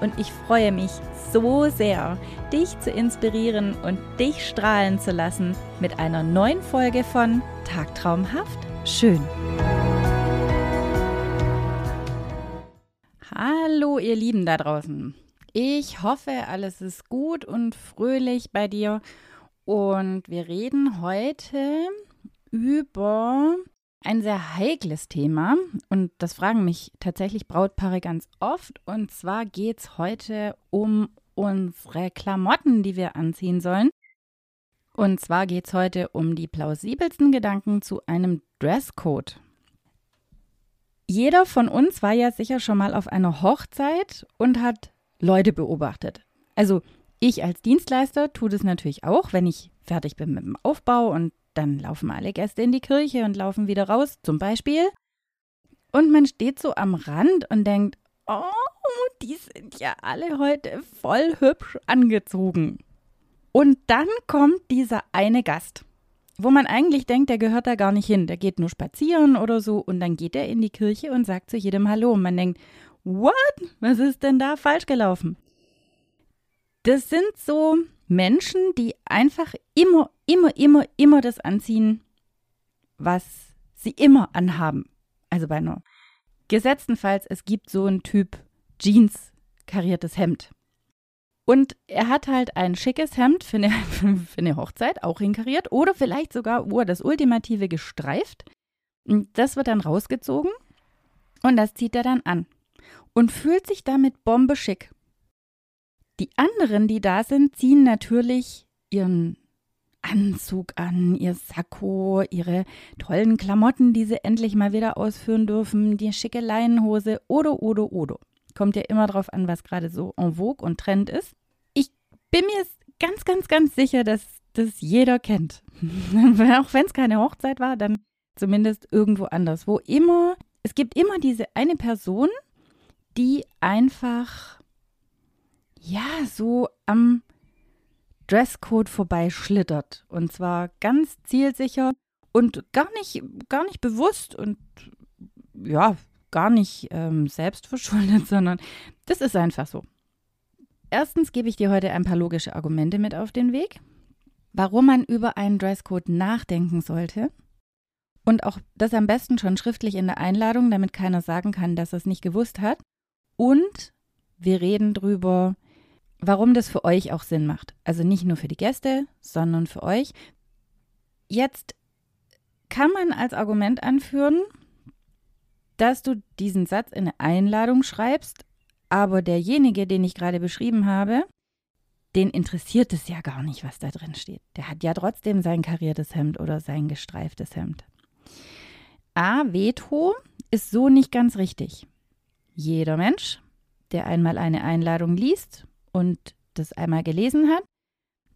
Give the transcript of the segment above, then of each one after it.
und ich freue mich so sehr, dich zu inspirieren und dich strahlen zu lassen mit einer neuen Folge von Tagtraumhaft schön. Hallo ihr Lieben da draußen. Ich hoffe, alles ist gut und fröhlich bei dir und wir reden heute über ein sehr heikles Thema und das fragen mich tatsächlich Brautpaare ganz oft. Und zwar geht es heute um unsere Klamotten, die wir anziehen sollen. Und zwar geht es heute um die plausibelsten Gedanken zu einem Dresscode. Jeder von uns war ja sicher schon mal auf einer Hochzeit und hat Leute beobachtet. Also ich als Dienstleister tue das natürlich auch, wenn ich fertig bin mit dem Aufbau und dann laufen alle Gäste in die Kirche und laufen wieder raus, zum Beispiel. Und man steht so am Rand und denkt, oh, die sind ja alle heute voll hübsch angezogen. Und dann kommt dieser eine Gast, wo man eigentlich denkt, der gehört da gar nicht hin. Der geht nur spazieren oder so und dann geht er in die Kirche und sagt zu jedem Hallo. Und man denkt, what? Was ist denn da falsch gelaufen? Das sind so Menschen, die einfach immer, immer, immer, immer das anziehen, was sie immer anhaben. Also bei einer gesetztenfalls, es gibt so einen Typ Jeans, kariertes Hemd. Und er hat halt ein schickes Hemd für eine, für eine Hochzeit, auch inkariert, oder vielleicht sogar oh, das ultimative gestreift. Und das wird dann rausgezogen und das zieht er dann an und fühlt sich damit bombeschick. Die anderen, die da sind, ziehen natürlich ihren Anzug an, ihr Sakko, ihre tollen Klamotten, die sie endlich mal wieder ausführen dürfen, die schicke Leinenhose oder, oder, oder. Kommt ja immer drauf an, was gerade so en vogue und Trend ist. Ich bin mir ganz, ganz, ganz sicher, dass das jeder kennt. Auch wenn es keine Hochzeit war, dann zumindest irgendwo anders. Wo immer, es gibt immer diese eine Person, die einfach ja, so am Dresscode vorbeischlittert. Und zwar ganz zielsicher und gar nicht, gar nicht bewusst und ja, gar nicht ähm, selbstverschuldet, sondern das ist einfach so. Erstens gebe ich dir heute ein paar logische Argumente mit auf den Weg, warum man über einen Dresscode nachdenken sollte. Und auch das am besten schon schriftlich in der Einladung, damit keiner sagen kann, dass er es nicht gewusst hat. Und wir reden drüber, warum das für euch auch Sinn macht. Also nicht nur für die Gäste, sondern für euch. Jetzt kann man als Argument anführen, dass du diesen Satz in eine Einladung schreibst, aber derjenige, den ich gerade beschrieben habe, den interessiert es ja gar nicht, was da drin steht. Der hat ja trotzdem sein kariertes Hemd oder sein gestreiftes Hemd. A, Veto ist so nicht ganz richtig. Jeder Mensch, der einmal eine Einladung liest und das einmal gelesen hat.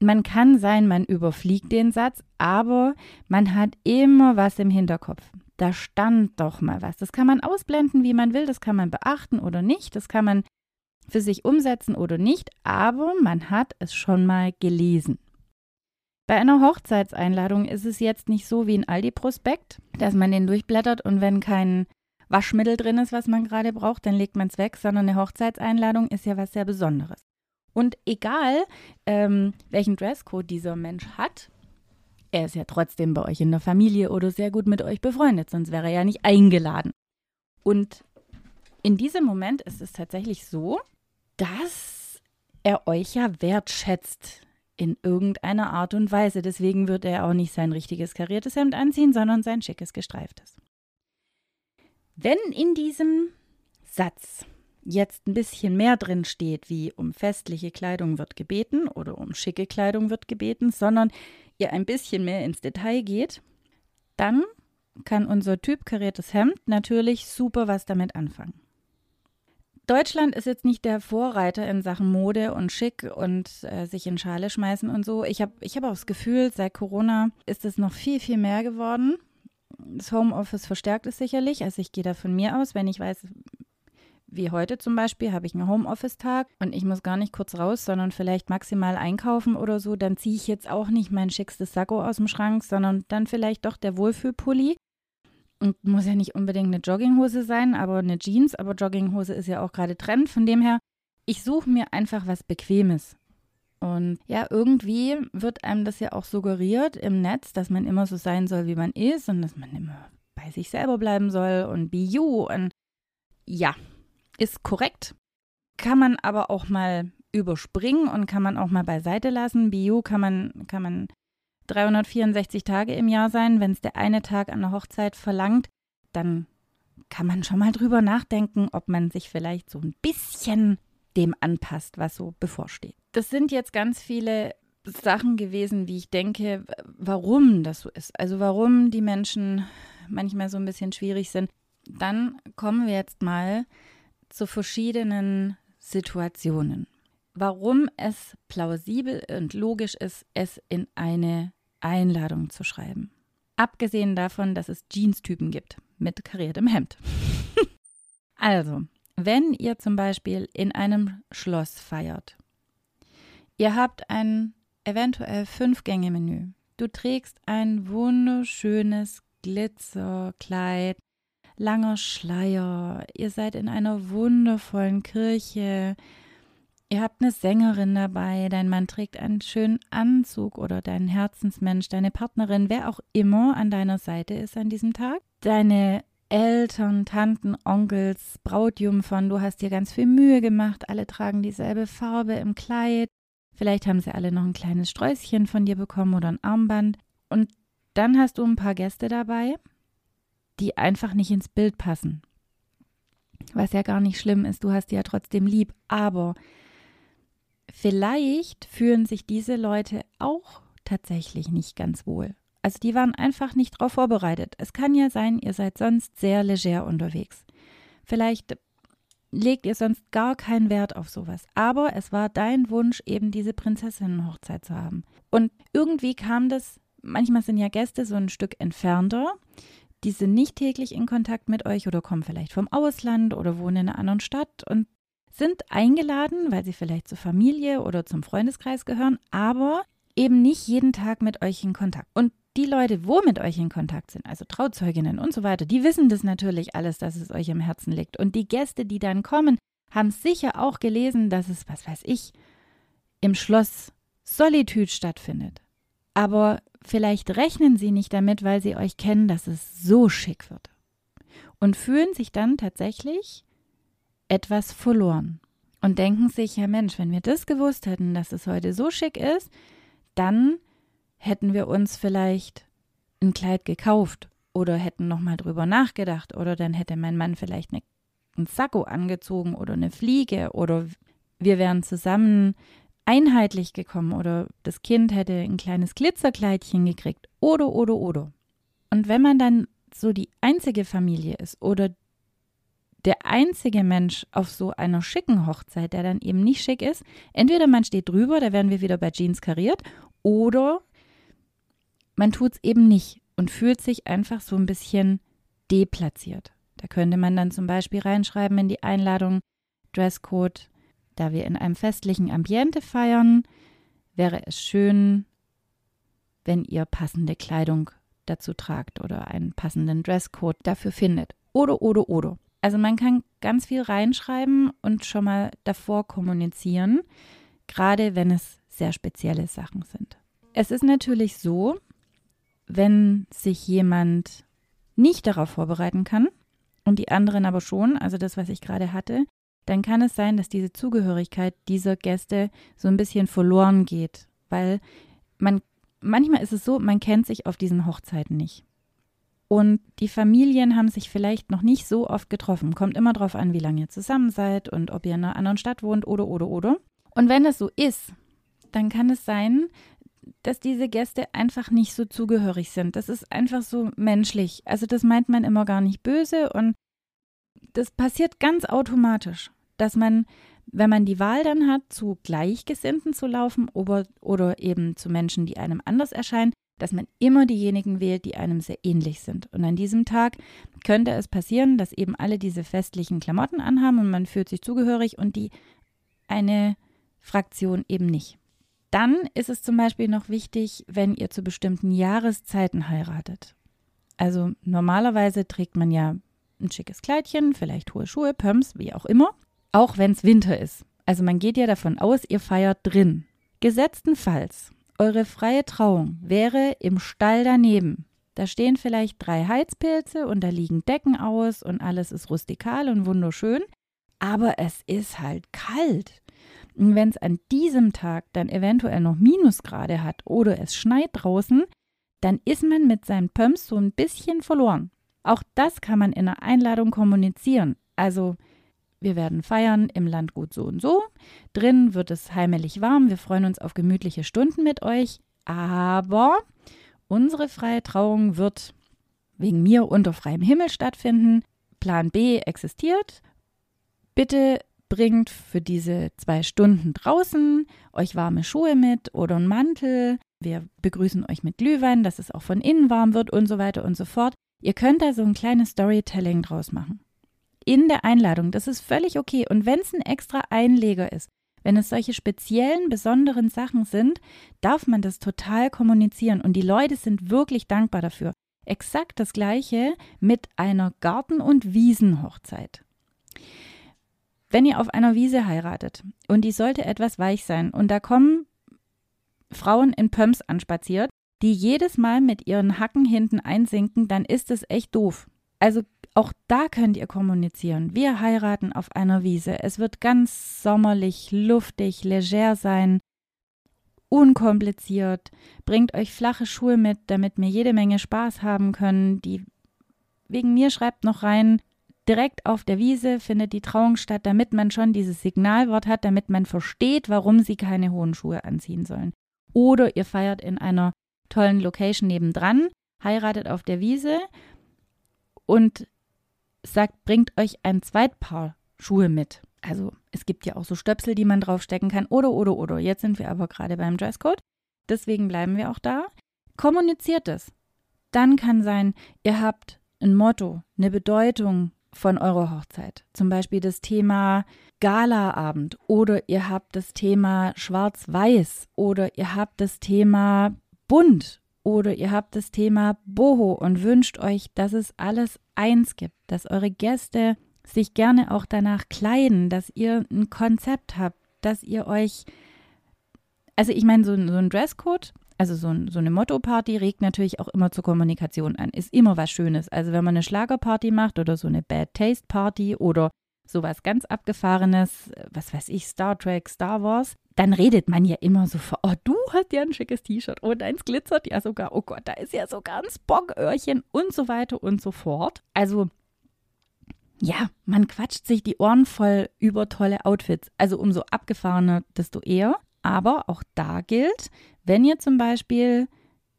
Man kann sein, man überfliegt den Satz, aber man hat immer was im Hinterkopf. Da stand doch mal was. Das kann man ausblenden, wie man will, das kann man beachten oder nicht, das kann man für sich umsetzen oder nicht, aber man hat es schon mal gelesen. Bei einer Hochzeitseinladung ist es jetzt nicht so wie ein Aldi-Prospekt, dass man den durchblättert und wenn kein Waschmittel drin ist, was man gerade braucht, dann legt man es weg, sondern eine Hochzeitseinladung ist ja was sehr Besonderes. Und egal, ähm, welchen Dresscode dieser Mensch hat, er ist ja trotzdem bei euch in der Familie oder sehr gut mit euch befreundet, sonst wäre er ja nicht eingeladen. Und in diesem Moment ist es tatsächlich so, dass er euch ja wertschätzt in irgendeiner Art und Weise. Deswegen wird er auch nicht sein richtiges kariertes Hemd anziehen, sondern sein schickes gestreiftes. Wenn in diesem Satz jetzt ein bisschen mehr drin steht, wie um festliche Kleidung wird gebeten oder um schicke Kleidung wird gebeten, sondern ihr ein bisschen mehr ins Detail geht, dann kann unser Typ kariertes Hemd natürlich super was damit anfangen. Deutschland ist jetzt nicht der Vorreiter in Sachen Mode und Schick und äh, sich in Schale schmeißen und so. Ich habe ich hab auch das Gefühl, seit Corona ist es noch viel, viel mehr geworden. Das Homeoffice verstärkt es sicherlich. Also ich gehe da von mir aus, wenn ich weiß, wie heute zum Beispiel, habe ich einen Homeoffice-Tag und ich muss gar nicht kurz raus, sondern vielleicht maximal einkaufen oder so, dann ziehe ich jetzt auch nicht mein schickstes Sakko aus dem Schrank, sondern dann vielleicht doch der Wohlfühlpulli. Und muss ja nicht unbedingt eine Jogginghose sein, aber eine Jeans. Aber Jogginghose ist ja auch gerade Trend. Von dem her, ich suche mir einfach was Bequemes. Und ja, irgendwie wird einem das ja auch suggeriert im Netz, dass man immer so sein soll, wie man ist und dass man immer bei sich selber bleiben soll und be you. Und ja, ist korrekt. Kann man aber auch mal überspringen und kann man auch mal beiseite lassen. You kann man, kann man 364 Tage im Jahr sein. Wenn es der eine Tag an der Hochzeit verlangt, dann kann man schon mal drüber nachdenken, ob man sich vielleicht so ein bisschen dem anpasst, was so bevorsteht. Das sind jetzt ganz viele Sachen gewesen, wie ich denke, warum das so ist. Also warum die Menschen manchmal so ein bisschen schwierig sind. Dann kommen wir jetzt mal zu verschiedenen Situationen. Warum es plausibel und logisch ist, es in eine Einladung zu schreiben. Abgesehen davon, dass es Jeans-Typen gibt mit kariertem Hemd. also, wenn ihr zum Beispiel in einem Schloss feiert, ihr habt ein eventuell Fünf-Gänge-Menü, du trägst ein wunderschönes Glitzerkleid, langer Schleier, ihr seid in einer wundervollen Kirche, Ihr habt eine Sängerin dabei, dein Mann trägt einen schönen Anzug oder dein Herzensmensch, deine Partnerin, wer auch immer an deiner Seite ist an diesem Tag. Deine Eltern, Tanten, Onkels, Brautjungfern, du hast dir ganz viel Mühe gemacht, alle tragen dieselbe Farbe im Kleid. Vielleicht haben sie alle noch ein kleines Sträußchen von dir bekommen oder ein Armband. Und dann hast du ein paar Gäste dabei, die einfach nicht ins Bild passen. Was ja gar nicht schlimm ist, du hast die ja trotzdem lieb, aber vielleicht fühlen sich diese Leute auch tatsächlich nicht ganz wohl. Also die waren einfach nicht darauf vorbereitet. Es kann ja sein, ihr seid sonst sehr leger unterwegs. Vielleicht legt ihr sonst gar keinen Wert auf sowas. Aber es war dein Wunsch, eben diese Prinzessinnenhochzeit zu haben. Und irgendwie kam das, manchmal sind ja Gäste so ein Stück entfernter. Die sind nicht täglich in Kontakt mit euch oder kommen vielleicht vom Ausland oder wohnen in einer anderen Stadt und sind eingeladen, weil sie vielleicht zur Familie oder zum Freundeskreis gehören, aber eben nicht jeden Tag mit euch in Kontakt. Und die Leute, wo mit euch in Kontakt sind, also Trauzeuginnen und so weiter, die wissen das natürlich alles, dass es euch im Herzen liegt. Und die Gäste, die dann kommen, haben sicher auch gelesen, dass es, was weiß ich, im Schloss Solitude stattfindet. Aber vielleicht rechnen sie nicht damit, weil sie euch kennen, dass es so schick wird. Und fühlen sich dann tatsächlich etwas verloren und denken sich, ja Mensch, wenn wir das gewusst hätten, dass es heute so schick ist, dann hätten wir uns vielleicht ein Kleid gekauft oder hätten nochmal drüber nachgedacht oder dann hätte mein Mann vielleicht eine, einen Sakko angezogen oder eine Fliege oder wir wären zusammen einheitlich gekommen oder das Kind hätte ein kleines Glitzerkleidchen gekriegt oder oder oder. Und wenn man dann so die einzige Familie ist oder der einzige Mensch auf so einer schicken Hochzeit, der dann eben nicht schick ist, entweder man steht drüber, da werden wir wieder bei Jeans kariert, oder man tut es eben nicht und fühlt sich einfach so ein bisschen deplatziert. Da könnte man dann zum Beispiel reinschreiben in die Einladung Dresscode, da wir in einem festlichen Ambiente feiern, wäre es schön, wenn ihr passende Kleidung dazu tragt oder einen passenden Dresscode dafür findet. Oder, oder, oder. Also man kann ganz viel reinschreiben und schon mal davor kommunizieren, gerade wenn es sehr spezielle Sachen sind. Es ist natürlich so, wenn sich jemand nicht darauf vorbereiten kann und die anderen aber schon, also das, was ich gerade hatte, dann kann es sein, dass diese Zugehörigkeit dieser Gäste so ein bisschen verloren geht, weil man manchmal ist es so, man kennt sich auf diesen Hochzeiten nicht. Und die Familien haben sich vielleicht noch nicht so oft getroffen. Kommt immer darauf an, wie lange ihr zusammen seid und ob ihr in einer anderen Stadt wohnt oder, oder, oder. Und wenn es so ist, dann kann es sein, dass diese Gäste einfach nicht so zugehörig sind. Das ist einfach so menschlich. Also das meint man immer gar nicht böse und das passiert ganz automatisch. Dass man, wenn man die Wahl dann hat, zu Gleichgesinnten zu laufen oder, oder eben zu Menschen, die einem anders erscheinen, dass man immer diejenigen wählt, die einem sehr ähnlich sind. Und an diesem Tag könnte es passieren, dass eben alle diese festlichen Klamotten anhaben und man fühlt sich zugehörig und die eine Fraktion eben nicht. Dann ist es zum Beispiel noch wichtig, wenn ihr zu bestimmten Jahreszeiten heiratet. Also normalerweise trägt man ja ein schickes Kleidchen, vielleicht hohe Schuhe, Pumps, wie auch immer, auch wenn es Winter ist. Also man geht ja davon aus, ihr feiert drin. Gesetztenfalls eure freie Trauung wäre im Stall daneben. Da stehen vielleicht drei Heizpilze und da liegen Decken aus und alles ist rustikal und wunderschön, aber es ist halt kalt. Und wenn es an diesem Tag dann eventuell noch Minusgrade hat oder es schneit draußen, dann ist man mit seinen Pumps so ein bisschen verloren. Auch das kann man in einer Einladung kommunizieren. Also wir werden feiern im Landgut so und so. Drin wird es heimelig warm. Wir freuen uns auf gemütliche Stunden mit euch. Aber unsere freie Trauung wird wegen mir unter freiem Himmel stattfinden. Plan B existiert. Bitte bringt für diese zwei Stunden draußen euch warme Schuhe mit oder einen Mantel. Wir begrüßen euch mit Glühwein, dass es auch von innen warm wird und so weiter und so fort. Ihr könnt da so ein kleines Storytelling draus machen in der Einladung. Das ist völlig okay. Und wenn es ein extra Einleger ist, wenn es solche speziellen, besonderen Sachen sind, darf man das total kommunizieren. Und die Leute sind wirklich dankbar dafür. Exakt das gleiche mit einer Garten- und Wiesenhochzeit. Wenn ihr auf einer Wiese heiratet und die sollte etwas weich sein und da kommen Frauen in Pumps anspaziert, die jedes Mal mit ihren Hacken hinten einsinken, dann ist es echt doof. Also auch da könnt ihr kommunizieren. Wir heiraten auf einer Wiese. Es wird ganz sommerlich, luftig, leger sein, unkompliziert. Bringt euch flache Schuhe mit, damit wir jede Menge Spaß haben können. Die wegen mir schreibt noch rein, direkt auf der Wiese findet die Trauung statt, damit man schon dieses Signalwort hat, damit man versteht, warum sie keine hohen Schuhe anziehen sollen. Oder ihr feiert in einer tollen Location nebendran, heiratet auf der Wiese und sagt, bringt euch ein Zweitpaar Schuhe mit. Also es gibt ja auch so Stöpsel, die man draufstecken kann. Oder, oder, oder. Jetzt sind wir aber gerade beim Dresscode. Deswegen bleiben wir auch da. Kommuniziert es. Dann kann sein, ihr habt ein Motto, eine Bedeutung von eurer Hochzeit. Zum Beispiel das Thema Galaabend oder ihr habt das Thema Schwarz-Weiß oder ihr habt das Thema Bunt oder ihr habt das Thema Boho und wünscht euch, dass es alles eins gibt, dass eure Gäste sich gerne auch danach kleiden, dass ihr ein Konzept habt, dass ihr euch, also ich meine, so, so ein Dresscode, also so, so eine Motto-Party regt natürlich auch immer zur Kommunikation an, ist immer was Schönes. Also wenn man eine Schlagerparty macht oder so eine Bad Taste Party oder sowas ganz Abgefahrenes, was weiß ich, Star Trek, Star Wars, dann redet man ja immer so vor, oh, du hast ja ein schickes T-Shirt, oh, deins glitzert ja sogar, oh Gott, da ist ja sogar ein Spock-Öhrchen und so weiter und so fort. Also, ja, man quatscht sich die Ohren voll über tolle Outfits. Also umso abgefahrener, desto eher. Aber auch da gilt, wenn ihr zum Beispiel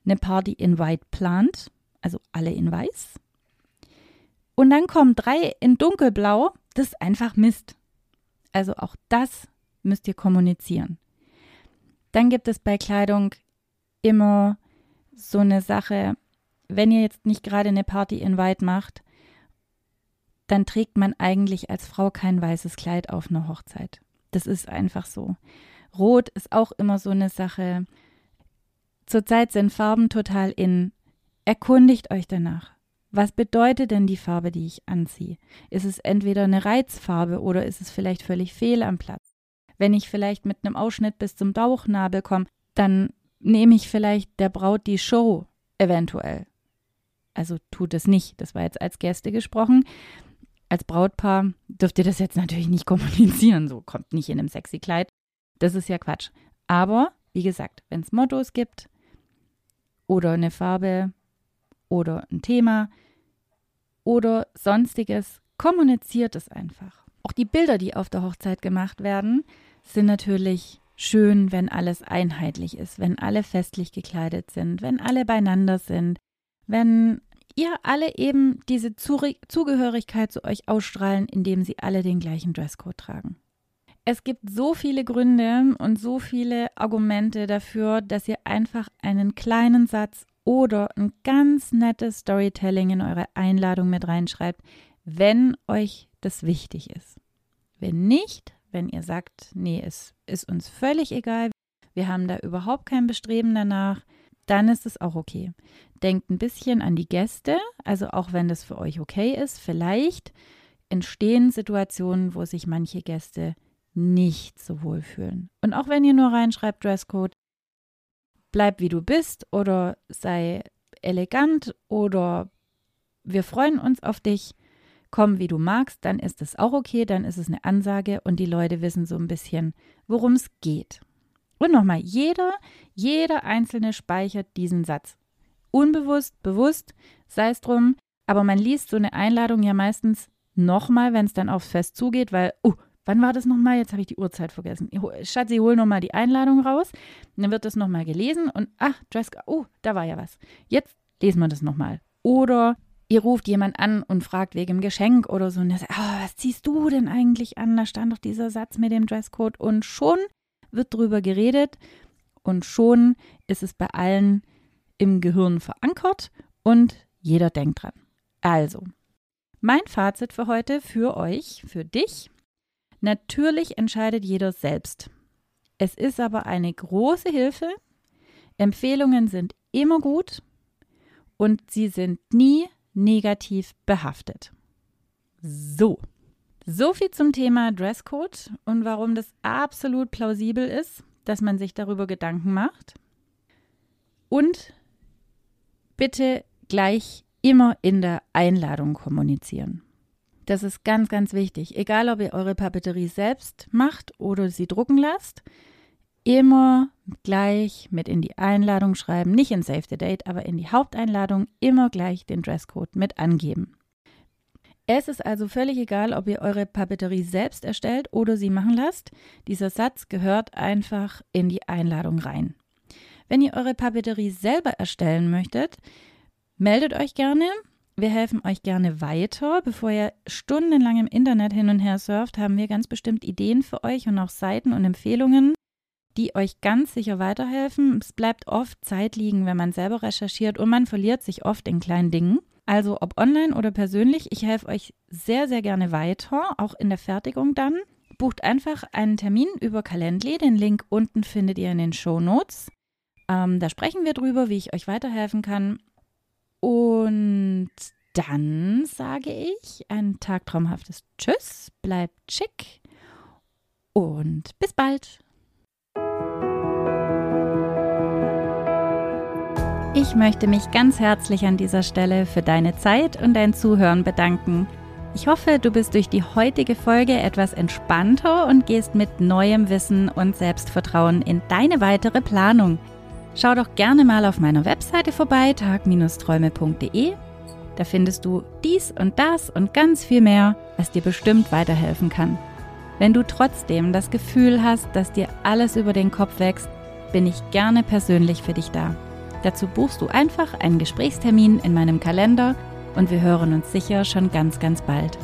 eine Party in White plant, also alle in Weiß, und dann kommen drei in Dunkelblau, das ist einfach Mist. Also auch das müsst ihr kommunizieren. Dann gibt es bei Kleidung immer so eine Sache, wenn ihr jetzt nicht gerade eine Party in White macht, dann trägt man eigentlich als Frau kein weißes Kleid auf einer Hochzeit. Das ist einfach so. Rot ist auch immer so eine Sache. Zurzeit sind Farben total in. Erkundigt euch danach. Was bedeutet denn die Farbe, die ich anziehe? Ist es entweder eine Reizfarbe oder ist es vielleicht völlig fehl am Platz? Wenn ich vielleicht mit einem Ausschnitt bis zum Bauchnabel komme, dann nehme ich vielleicht der Braut die Show eventuell. Also tut es nicht. Das war jetzt als Gäste gesprochen. Als Brautpaar dürft ihr das jetzt natürlich nicht kommunizieren. So kommt nicht in einem sexy Kleid. Das ist ja Quatsch. Aber wie gesagt, wenn es Mottos gibt oder eine Farbe, oder ein Thema oder sonstiges, kommuniziert es einfach. Auch die Bilder, die auf der Hochzeit gemacht werden, sind natürlich schön, wenn alles einheitlich ist, wenn alle festlich gekleidet sind, wenn alle beieinander sind, wenn ihr alle eben diese Zugehörigkeit zu euch ausstrahlen, indem sie alle den gleichen Dresscode tragen. Es gibt so viele Gründe und so viele Argumente dafür, dass ihr einfach einen kleinen Satz oder ein ganz nettes Storytelling in eure Einladung mit reinschreibt, wenn euch das wichtig ist. Wenn nicht, wenn ihr sagt, nee, es ist uns völlig egal, wir haben da überhaupt kein Bestreben danach, dann ist es auch okay. Denkt ein bisschen an die Gäste, also auch wenn das für euch okay ist, vielleicht entstehen Situationen, wo sich manche Gäste nicht so wohl fühlen. Und auch wenn ihr nur reinschreibt Dresscode, bleib wie du bist oder sei elegant oder wir freuen uns auf dich, komm wie du magst, dann ist es auch okay, dann ist es eine Ansage und die Leute wissen so ein bisschen, worum es geht. Und nochmal, jeder, jeder Einzelne speichert diesen Satz. Unbewusst, bewusst, sei es drum, aber man liest so eine Einladung ja meistens nochmal, wenn es dann aufs Fest zugeht, weil, uh, Wann war das nochmal? Jetzt habe ich die Uhrzeit vergessen. Schatzi, hol nochmal die Einladung raus. dann wird das nochmal gelesen und ach, Dresscode, oh, da war ja was. Jetzt lesen wir das nochmal. Oder ihr ruft jemand an und fragt wegen Geschenk oder so und der sagt, oh, was ziehst du denn eigentlich an? Da stand doch dieser Satz mit dem Dresscode und schon wird drüber geredet und schon ist es bei allen im Gehirn verankert und jeder denkt dran. Also, mein Fazit für heute, für euch, für dich, Natürlich entscheidet jeder selbst. Es ist aber eine große Hilfe. Empfehlungen sind immer gut und sie sind nie negativ behaftet. So. So viel zum Thema Dresscode und warum das absolut plausibel ist, dass man sich darüber Gedanken macht. Und bitte gleich immer in der Einladung kommunizieren. Das ist ganz, ganz wichtig. Egal, ob ihr eure Papeterie selbst macht oder sie drucken lasst, immer gleich mit in die Einladung schreiben, nicht in Save the Date, aber in die Haupteinladung immer gleich den Dresscode mit angeben. Es ist also völlig egal, ob ihr eure Papeterie selbst erstellt oder sie machen lasst. Dieser Satz gehört einfach in die Einladung rein. Wenn ihr eure Papeterie selber erstellen möchtet, meldet euch gerne. Wir helfen euch gerne weiter. Bevor ihr stundenlang im Internet hin und her surft, haben wir ganz bestimmt Ideen für euch und auch Seiten und Empfehlungen, die euch ganz sicher weiterhelfen. Es bleibt oft Zeit liegen, wenn man selber recherchiert und man verliert sich oft in kleinen Dingen. Also ob online oder persönlich, ich helfe euch sehr, sehr gerne weiter, auch in der Fertigung dann. Bucht einfach einen Termin über Calendly. Den Link unten findet ihr in den Show Notes. Ähm, da sprechen wir drüber, wie ich euch weiterhelfen kann. Und dann sage ich ein tagtraumhaftes Tschüss, bleibt schick und bis bald. Ich möchte mich ganz herzlich an dieser Stelle für deine Zeit und dein Zuhören bedanken. Ich hoffe, du bist durch die heutige Folge etwas entspannter und gehst mit neuem Wissen und Selbstvertrauen in deine weitere Planung. Schau doch gerne mal auf meiner Webseite vorbei, tag-träume.de. Da findest du dies und das und ganz viel mehr, was dir bestimmt weiterhelfen kann. Wenn du trotzdem das Gefühl hast, dass dir alles über den Kopf wächst, bin ich gerne persönlich für dich da. Dazu buchst du einfach einen Gesprächstermin in meinem Kalender und wir hören uns sicher schon ganz, ganz bald.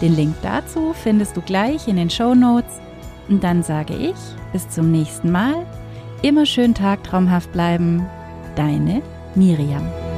Den Link dazu findest du gleich in den Show Notes. Und dann sage ich bis zum nächsten Mal Immer schön tagtraumhaft bleiben. Deine Miriam.